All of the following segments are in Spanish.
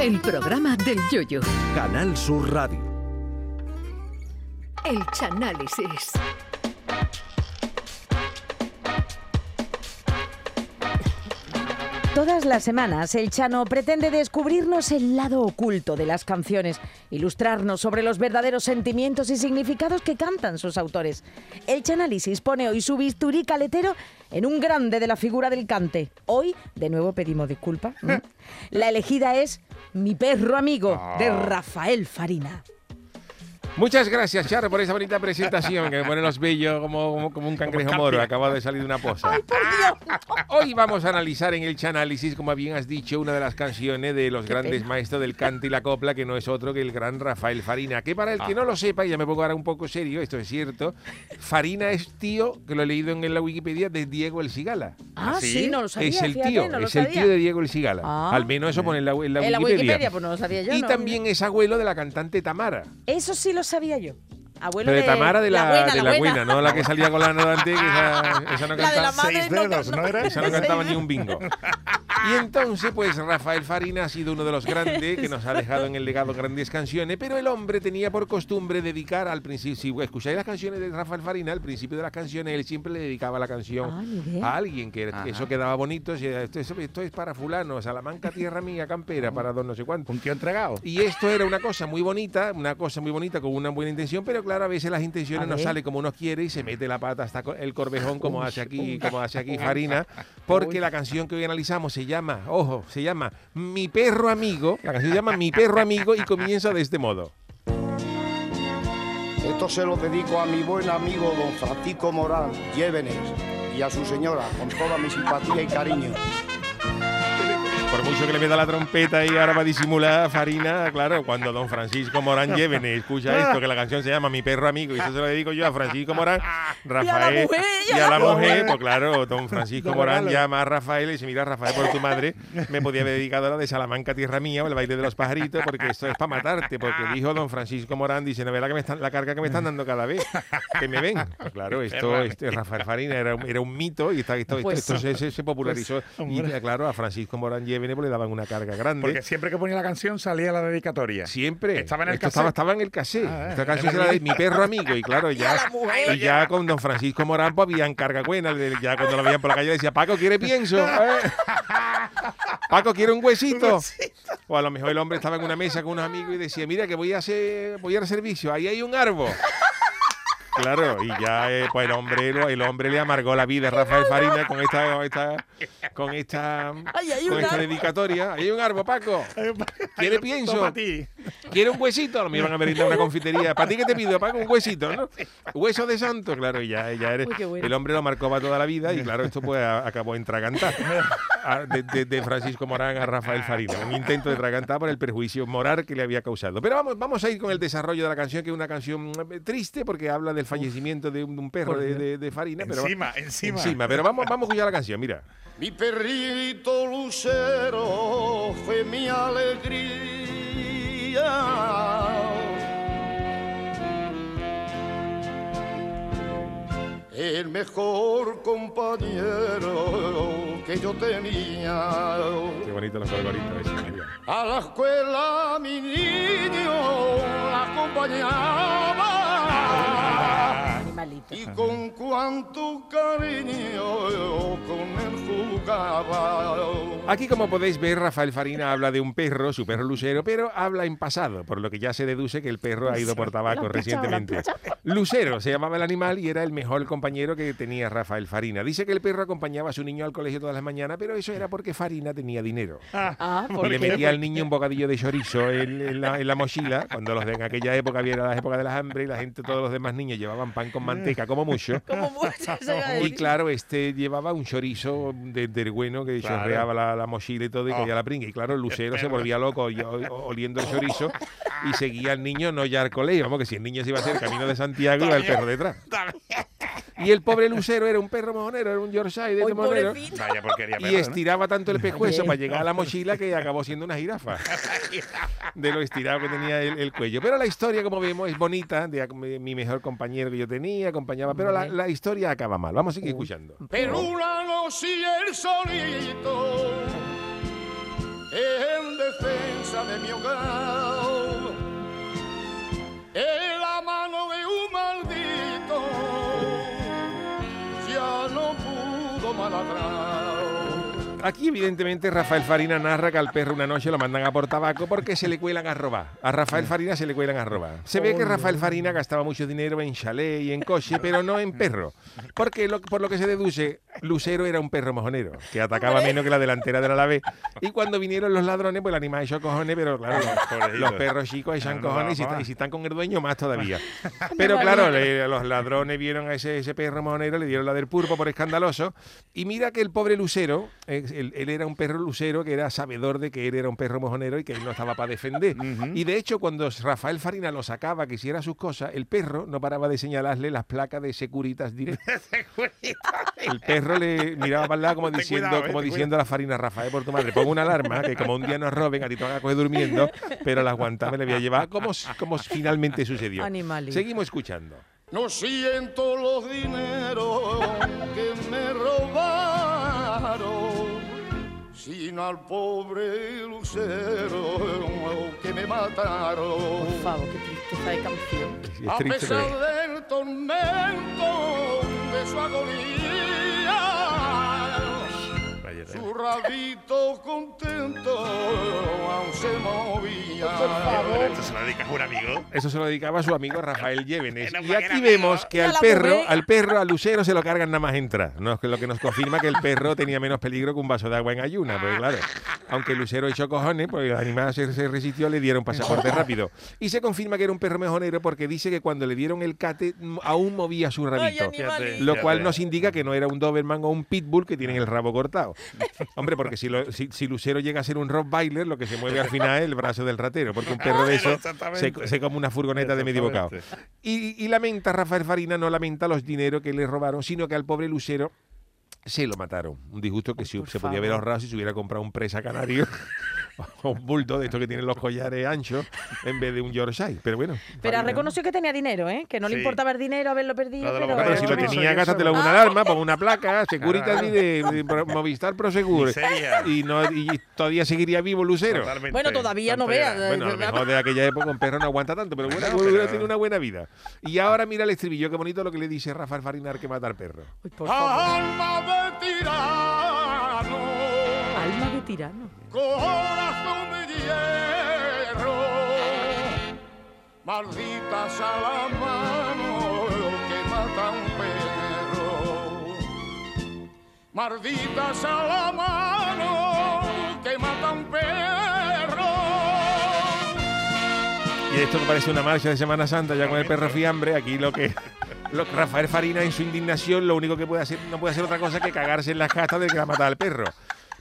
El programa del Yoyo. Canal Sur Radio. El Chanálisis. Todas las semanas el Chano pretende descubrirnos el lado oculto de las canciones, ilustrarnos sobre los verdaderos sentimientos y significados que cantan sus autores. El Chanálisis pone hoy su bisturí caletero en un grande de la figura del cante. Hoy, de nuevo pedimos disculpas. ¿m? La elegida es Mi perro amigo, de Rafael Farina. Muchas gracias, Charo, por esa bonita presentación que me pone los bellos como, como, como un cangrejo moro. Acaba de salir de una poza. Hoy vamos a analizar en el Chanálisis, como bien has dicho, una de las canciones de los grandes maestros del cante y la copla, que no es otro que el gran Rafael Farina. Que para el que no lo sepa, y ya me pongo ahora un poco serio, esto es cierto, Farina es tío, que lo he leído en la Wikipedia, de Diego El Cigala. Ah, sí, no lo sabía. es el fíjate, tío, no es el tío de Diego El Cigala. Ah. Al menos eso pone en la, en la En la Wikipedia. Wikipedia, pues no lo sabía yo. y no. también es abuelo de la cantante Tamara. Eso sí lo sabía yo. Abuelo Pero de Tamara de la, buena, de la buena, no la que salía con la nadante, que esa, esa no La de la cantaba. madre Seis no, dedos, ¿no era? Esa no cantaba ni un bingo. Y entonces, pues Rafael Farina ha sido uno de los grandes que nos ha dejado en el legado grandes canciones, pero el hombre tenía por costumbre dedicar al principio, si escucháis las canciones de Rafael Farina, al principio de las canciones él siempre le dedicaba la canción Ah, a alguien, que eso quedaba bonito, si esto, esto- esto es para fulano, Salamanca, tierra mía, campera, para don no sé cuánto. Un tío entregado. Y esto era una cosa muy bonita, una cosa muy bonita con una buena intención, pero claro, a veces las intenciones A no ver. salen como uno quiere y se mete la pata hasta el corvejón como hace aquí, como hace aquí Farina, porque la canción que hoy analizamos se llama, ojo, se llama Mi perro amigo, la canción se llama Mi perro amigo y comienza de este modo. Esto se lo dedico a mi buen amigo don Francisco Morán, Llévenes, y a su señora, con toda mi simpatía y cariño. Mucho que le meta la trompeta y ahora va a disimular Farina, claro, cuando don Francisco Morán Llévenes escucha esto, que la canción se llama Mi perro amigo, y eso se lo dedico yo a Francisco Morán, Rafael mujer, y a a la la mujer, pues claro, don Francisco Morán llama a Rafael y dice, mira Rafael, por tu madre, me podía haber dedicado a la de Salamanca, tierra mía, o el baile de los pajaritos, porque esto es para matarte, porque dijo don Francisco Morán, dice, no verá que me están, la carga que me están dando cada vez, que me ven. Pues claro, esto, este, Rafael Farina era, un- era un mito y está- esto, esto- Pues esto se, se- se popularizó. y claro, a Francisco Morán Llévenes pues, le daban una carga grande. Porque siempre que ponía la canción salía la dedicatoria. Siempre. Estaba en el cassette. estaba, estaba en el cassette. Ah, Esta eh, canción era de mi perro amigo. Y claro, ya, y ya con don Francisco Morán pues, habían carga buena. Ya cuando lo veían por la calle decía, Paco, ¿quiere pienso? ¿Eh? Paco, ¿quiere un huesito? O a lo mejor el hombre estaba en una mesa con unos amigos y decía, mira que voy a hacer, voy a ir al servicio, ahí hay un árbol. Claro, y ya eh, pues el hombre, el hombre le amargó la vida a Rafael Farina con esta, con esta, con esta, Ay, hay con un esta árbol. dedicatoria. Hay un árbol, Paco. ¿Quiere pienso? Toma a ti. ¿Quiere un huesito? Lo me iban a merendar en una confitería. ¿Para ti qué te pido? Paco, un huesito, ¿no? Hueso de santo, claro, y ya, ya eres. Uy, qué bueno. El hombre lo marcó para toda la vida y claro, esto pues a- acabó en tragantar. A- De, de- de Francisco Morán a Rafael Farina. Un intento de tragantar por el perjuicio moral que le había causado. Pero vamos, vamos a ir con el desarrollo de la canción, que es una canción eh, triste porque habla del fallecimiento de un, de un perro de, de- de Farina. Pero, Encima, encima. Encima, pero vamos, vamos a escuchar la canción, mira. Mi perrito lucero fue mi alegría. El mejor compañero que yo tenía. Qué gorgoritos. ese, mira. A la escuela mi niño la acompañaba. Animalito. Y con cuánto cariño con él jugaba. Aquí, como podéis ver, Rafael Farina habla de un perro, su perro lucero, pero habla en pasado, por lo que ya se deduce que el perro ha ido por tabaco Lo lo recientemente. Lucero se llamaba el animal y era el mejor compañero que tenía Rafael Farina. Dice que el perro acompañaba a su niño al colegio todas las mañanas, pero eso era porque Farina tenía dinero. Ah, Y ¿por le metía al niño un bocadillo de chorizo en, en la, en la mochila, cuando los de en aquella época había las épocas de las hambre y la gente, todos los demás niños llevaban pan con manteca como mucho. Como Y claro, este llevaba un chorizo de, del bueno que Claro. chorreaba la, la mochila y todo y Oh. caía la pringa. Y claro, el lucero se volvía loco o- o- oliendo el chorizo y seguía al niño no ya al colegio. Vamos, que si el niño se iba a hacer camino de Santiago, iba el perro detrás. Y el pobre lucero era un perro mojonero, era un Yorkshire de este mojonero. pobrecito. Vaya porquería. Y perro, ¿no? estiraba tanto el pescuezo para llegar a la mochila que acabó siendo una jirafa. De lo estirado que tenía el, el cuello. Pero la historia, como vemos, es bonita. De mi mi mejor compañero que yo tenía, acompañaba. Pero la, la historia acaba mal. Vamos a seguir escuchando. Pero una noche el solito en defensa de de mi hogar. Aquí, evidentemente, Rafael Farina narra que al perro una noche lo mandan a por tabaco porque se le cuelan a robar. A Rafael Farina se le cuelan a robar. Se ve que Rafael Farina gastaba mucho dinero en chalet y en coche, pero no en perro. Porque, lo- por lo que se deduce, Lucero era un perro mojonero, que atacaba menos que la delantera del Alavés. Y cuando vinieron los ladrones, pues el animal echó cojones, pero claro, los, los perros chicos echan cojones y, si, están con el dueño, más todavía. Pero claro, le- los ladrones vieron a ese, ese perro mojonero, le dieron la del pulpo por escandaloso. Y mira que el pobre Lucero, eh, él, él era un perro Lucero que era sabedor de que él era un perro mojonero y que él no estaba para defender. Y de hecho, cuando Rafael Farina lo sacaba, que hiciera sus cosas, el perro no paraba de señalarle las placas de Securitas Direct. El perro le miraba para el lado como diciendo, cuidado, eh, como diciendo a la Farina, Rafael, por tu madre, pongo una alarma, que como un día nos roben, a ti te van a coger durmiendo, pero las guantas me le voy a llevar, como, como finalmente sucedió. Seguimos escuchando. No siento los dineros que me robaron, sino al pobre lucero que me mataron. Por favor, qué tristeza de canción. Es A pesar del tormento de su agonía, rabito contento aún se movía. Esto se lo dedicas a un amigo. Eso se lo dedicaba a su amigo Rafael Llévenes. Y aquí amigo. vemos que a al perro, al perro, al lucero se lo cargan nada más entrar. ¿no? Lo que nos confirma que el perro tenía menos peligro que un vaso de agua en ayuna. Pues claro, aunque el lucero echó cojones, pues el animal se, se resistió, le dieron pasaporte rápido. Y se confirma que era un perro mejonero porque dice que cuando le dieron el cate aún movía su rabito. Fíjate, Lo cual nos indica que no era un Doberman o un Pitbull que tienen el rabo cortado. Hombre, porque si, lo- si, si Lucero llega a ser un Rottweiler, lo que se mueve al final es el brazo del ratero, porque un perro de eso se, se come una furgoneta de medio bocado. Y, y lamenta, Rafael Farina no lamenta los dineros que le robaron, sino que al pobre Lucero se lo mataron. Un disgusto que si, Por se podía haber ahorrado si se hubiera comprado un presa canario un bulto de estos que tienen los collares anchos en vez de un Yorkshire. Pero bueno. Pero reconoció que tenía dinero, ¿eh? Que no le importaba el dinero, haberlo perdido. De pero... Pero si lo tenía, gástatelo una alarma, pon una placa, Securitas Claro. y de, de Pro- Movistar Prosegur. Y, no, y todavía seguiría vivo Lucero. Totalmente. Bueno, todavía no vea. Bueno, a lo mejor de aquella época un perro no aguanta tanto, pero bueno, pero- tenido una buena vida. Y ahora mira el estribillo, qué bonito lo que le dice Rafael Farinar que mata al perro. Uy, por favor. Tirano. corazón de hierro, maldita sea la mano que mata a un perro, maldita sea la mano que mata a un perro. Y esto que parece una marcha de Semana Santa ya con el perro fiambre, aquí lo que Rafael Farina en su indignación lo único que puede hacer no puede hacer otra cosa que cagarse en las castas de que va a matar al perro.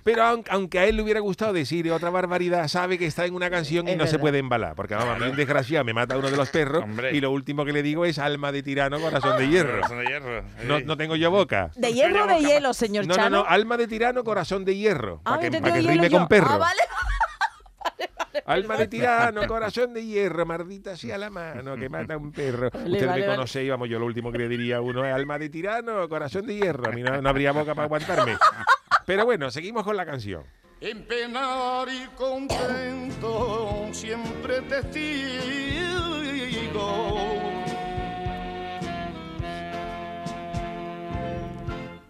Pero aun- aunque a él le hubiera gustado decir otra barbaridad, sabe que está en una canción y no se puede embalar. Porque vamos, a mí un desgraciado me mata a uno de los perros Hombre. y lo último que le digo es alma de tirano, corazón de hierro. Corazón de hierro. No, no tengo yo boca. ¿De hierro o de hielo, señor No, no, Chano? no, alma de tirano, corazón de hierro. Ah, Para que, rime yo. con perro. Ah, vale. Alma de tirano, corazón de hierro, maldita sea la mano que mata a un perro. Ustedes vale, me vale. conocéis, vamos, yo lo último que le diría a uno es alma de tirano, corazón de hierro. A mí no, no habría boca para aguantarme. Pero bueno, seguimos con la canción. En penar y contento, siempre testigo.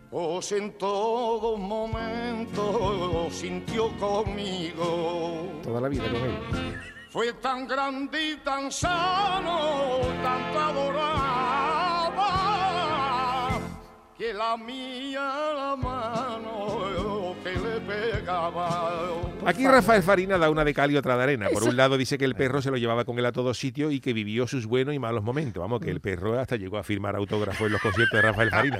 Pues en todo momento sintió conmigo. Toda la vida con él. Fue tan grande y tan sano, tanto adoraba, que la mía que Aquí Rafael Farina da una de cal y otra de arena. Por un lado dice que el perro se lo llevaba con él a todos sitios y que vivió sus buenos y malos momentos. Vamos, que el perro hasta llegó a firmar autógrafos en los conciertos de Rafael Farina.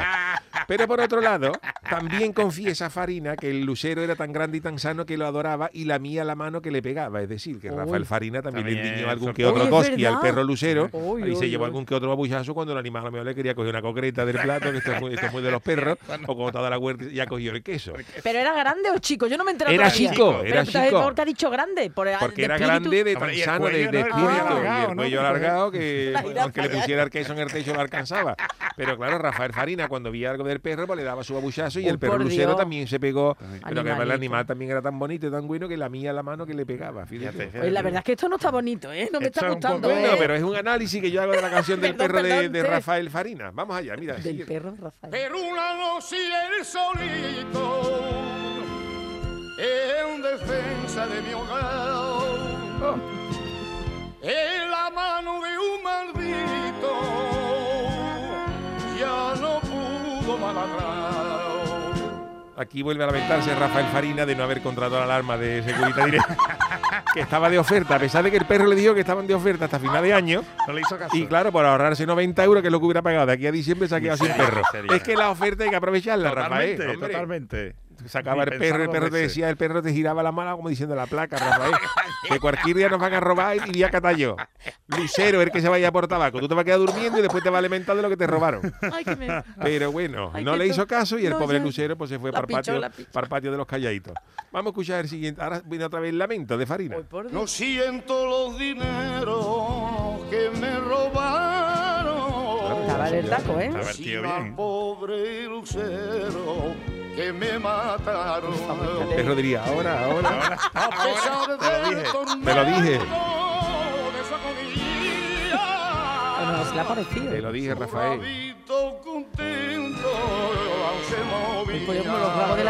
Pero por otro lado, también confiesa Farina que el lucero era tan grande y tan sano que lo adoraba y la mía la mano que le pegaba. Es decir, que Rafael Farina también, le endiñó algún que otro cosqui al perro lucero y se llevó algún que otro abuchazo cuando el animal a lo mejor le quería coger una concreta del plato, que esto es muy, esto es muy de los perros, o cuando estaba la huerta y ya cogió el queso. ¿Pero era grande o chico? Yo no me entero Era todavía. chico, era era pero chico. ¿por qué ha dicho grande? Por, Porque de era espíritu. grande de Hombre, tan sano, de, de ¿no? Espíritu, y alargado, el ¿no? cuello alargado que le pusiera el queso en el techo lo alcanzaba. Pero claro, Rafael Farina cuando veía algo del perro pues le daba su abuchazo y el perro lucero también se pegó. Pero que además el animal también era tan bonito y tan bueno que la mía la mano que le pegaba. fíjate. La verdad es que esto no está bonito, ¿eh? No me está gustando, poco- ¿eh? Bueno, pero es un análisis que yo hago de la canción del perro de. Rafael Farina. Vamos allá, mira. Del perro, Rafael. Pero una noche el solito en defensa de mi hogar en la mano de un maldito ya no pudo maladrar Aquí vuelve a lamentarse Rafael Farina de no haber contratado la alarma de seguridad directa, que estaba de oferta, a pesar de que el perro le dijo que estaban de oferta hasta final de año. No le hizo caso. Y claro, por ahorrarse 90 euros, que es lo que hubiera pagado de aquí a diciembre, se ha quedado sin perro. Es que la oferta hay que aprovecharla, totalmente, Rafael. hombre. totalmente. Sacaba el perro, el perro te decía, el perro te giraba la mala como diciendo la placa, Rafael. que cualquier día nos van a robar y iría a Catallo. Lucero, el que se vaya por tabaco. Tú te vas a quedar durmiendo y después te va a alimentar de lo que te robaron. Ay, que me... Pero bueno, Ay, no le hizo caso y el no, pobre ya. Lucero pues se fue para el patio, para el de los calladitos. Vamos a escuchar el siguiente. Ahora viene otra vez Lamento de Farina. No siento los dineros que me robaron. Estaba del taco, ¿eh? A ver, tío, bien. pobre lucero que me mataron. El perro diría, ahora, ahora. Ahora, A pesar te lo dije. Te lo dije. ha parecido. Te lo dije, Rafael. El pollo los rabos de.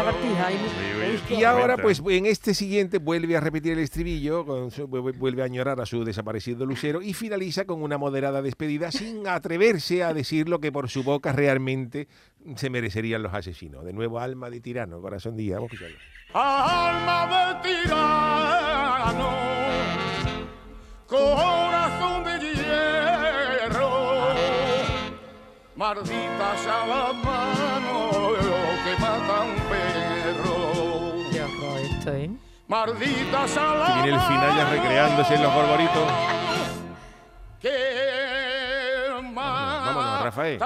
Y ahora, pues en este siguiente vuelve a repetir el estribillo, con su- vu- vuelve a añorar a su desaparecido lucero y finaliza con una moderada despedida sin atreverse a decir lo que por su boca realmente se merecerían los asesinos. De nuevo, alma de tirano, corazón de vamos a escucharlo. Alma de tirano, corazón de hierro, maldita sea esto, ¿eh? Maldita Que viene el final ya recreándose en los gorgoritos. Vámonos, Rafael.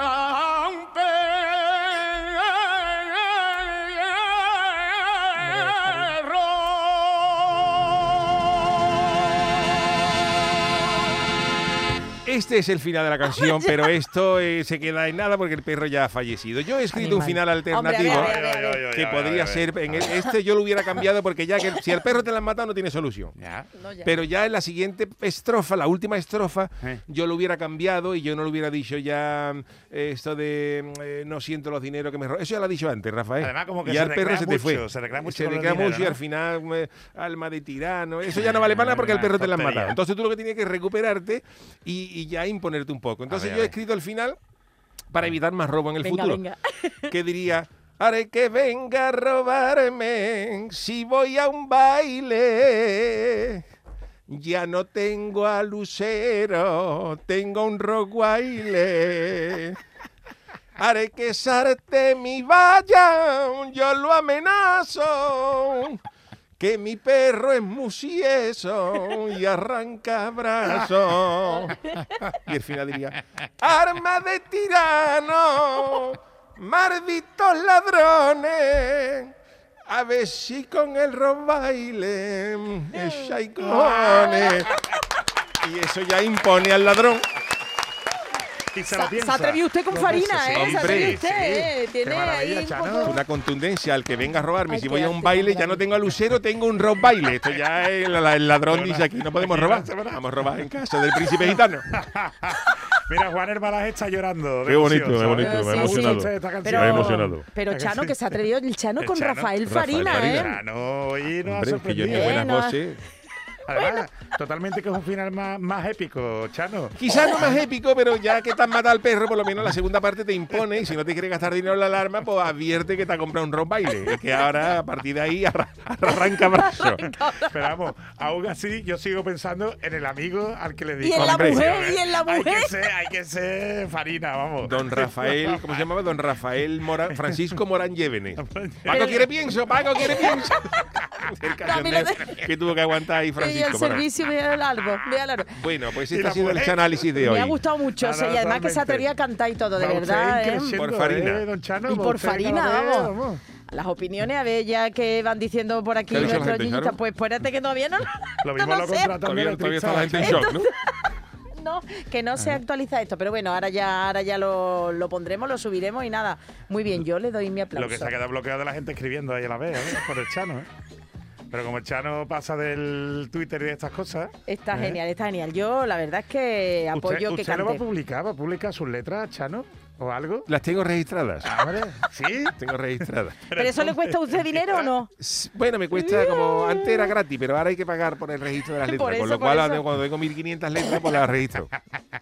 Este es el final de la canción, pero esto eh, se queda en nada porque el perro ya ha fallecido. Yo he escrito un final Hombre, a ver, alternativo. a ver, a ver, a ver. que podría ser en el- este yo lo hubiera cambiado porque ya que si el perro te la han matado no tiene solución. Ya. No, ya. Pero ya en la siguiente estrofa, la última estrofa, Eh. yo lo hubiera cambiado y yo no lo hubiera dicho ya eh, esto de mm, eh, no siento los dineros que me roban. Eso ya lo ha dicho antes, Rafael. Además, como que y el perro se te mucho, fue. se recrea mucho Se con recrea dinero, mucho y ¿no? al final eh, alma de tirano. Eso ya no vale para nada porque al perro te la han Tontería. matado. Entonces tú lo que tienes que recuperarte y, y ya imponerte un poco. Entonces ver, yo he escrito el final para evitar más robo en el Venga, futuro. venga. que diría, haré que venga a robarme si voy a un baile. Ya no tengo a Lucero, tengo un roguaile. Haré que sarte mi vaya, yo lo amenazo. Que mi perro es musieso y arranca brazo. Y al final diría, arma de tirano, malditos ladrones. A ver si con el robaile echáis cojones. Y eso ya impone al ladrón. Y se lo Se atrevió usted con Farina, ¿eh? sí. Se Hombre, atrevió usted, sí. ¿eh? Tiene ahí un Chano. Una contundencia al que venga a robarme. Ay, si voy a un baile, ya no tengo a Lucero, tengo un rock baile. Esto ya es el, el ladrón dice aquí, no podemos Aquí robar. no. Vamos a robar en casa del príncipe gitano. Mira, Juan Hermalas está llorando. Qué bonito, emoción, qué bonito, ¿sabes? me ha emocionado. Pero, Me ha emocionado. pero Chano, que se atrevió el Chano El con Chano. Rafael Rafael Farina, Farina. ¿eh? Ah, no, hoy nos ha Hombre, que yo ni sorprendido. buenas Bueno. voces. Además, totalmente que es un final más, más épico, Chano. Quizás no más épico, pero ya que te has matado al perro, por lo menos la segunda parte te impone. Y si no te quieres gastar dinero en la alarma, pues advierte que te ha comprado un rock baile. Y que ahora, a partir de ahí, arra- arranca brazo. Pero vamos, aún así, yo sigo pensando en el amigo al que le digo. Y en la Hombre. mujer, y en la Hay mujer. que ser, hay que ser farina, vamos. Don Rafael, ¿cómo se llamaba? Don Rafael Morán, Francisco Morán Llévenes. Paco quiere pienso, Paco quiere pienso. El que tuvo que aguantar ahí Y Francisco el servicio, árbol, vea el árbol. Bueno, pues este ha sido el análisis de hoy. Me ha gustado mucho, o sea, y además que se atrevía a cantar y todo, de Va verdad, ¿eh? Por Farina. ¿eh, don Chano? Y por Farina, vez, vamos. las opiniones, a ver ya que van diciendo por aquí ¿Qué ha dicho la nuestros. Charo? Pues espérate que todavía no. Lo mismo no lo sé. contratan de Todavía, todavía está la gente en electricista. shock, ¿no? No, que no se actualiza esto, pero bueno, ahora ya, ahora ya lo, lo pondremos, lo subiremos y nada. Muy bien, yo le doy mi aplauso. Lo que se ha quedado bloqueado de la gente escribiendo ahí a la vez, ¿eh? por el Chano. ¿eh? Pero como el Chano pasa del Twitter y de estas cosas. Está ¿eh? genial, está genial. Yo la verdad es que apoyo ¿Usted, que usted lo va a cante. publicar? ¿Va a publicar sus letras, Chano? ¿O algo? Las tengo registradas. Hombre, ¿sí? Tengo registradas. ¿Pero eso le cuesta a usted dinero o no? Bueno, me cuesta como antes era gratis, pero ahora hay que pagar por el registro de las Por letras. eso, con lo cual, eso. cuando tengo 1500 letras, pues las registro.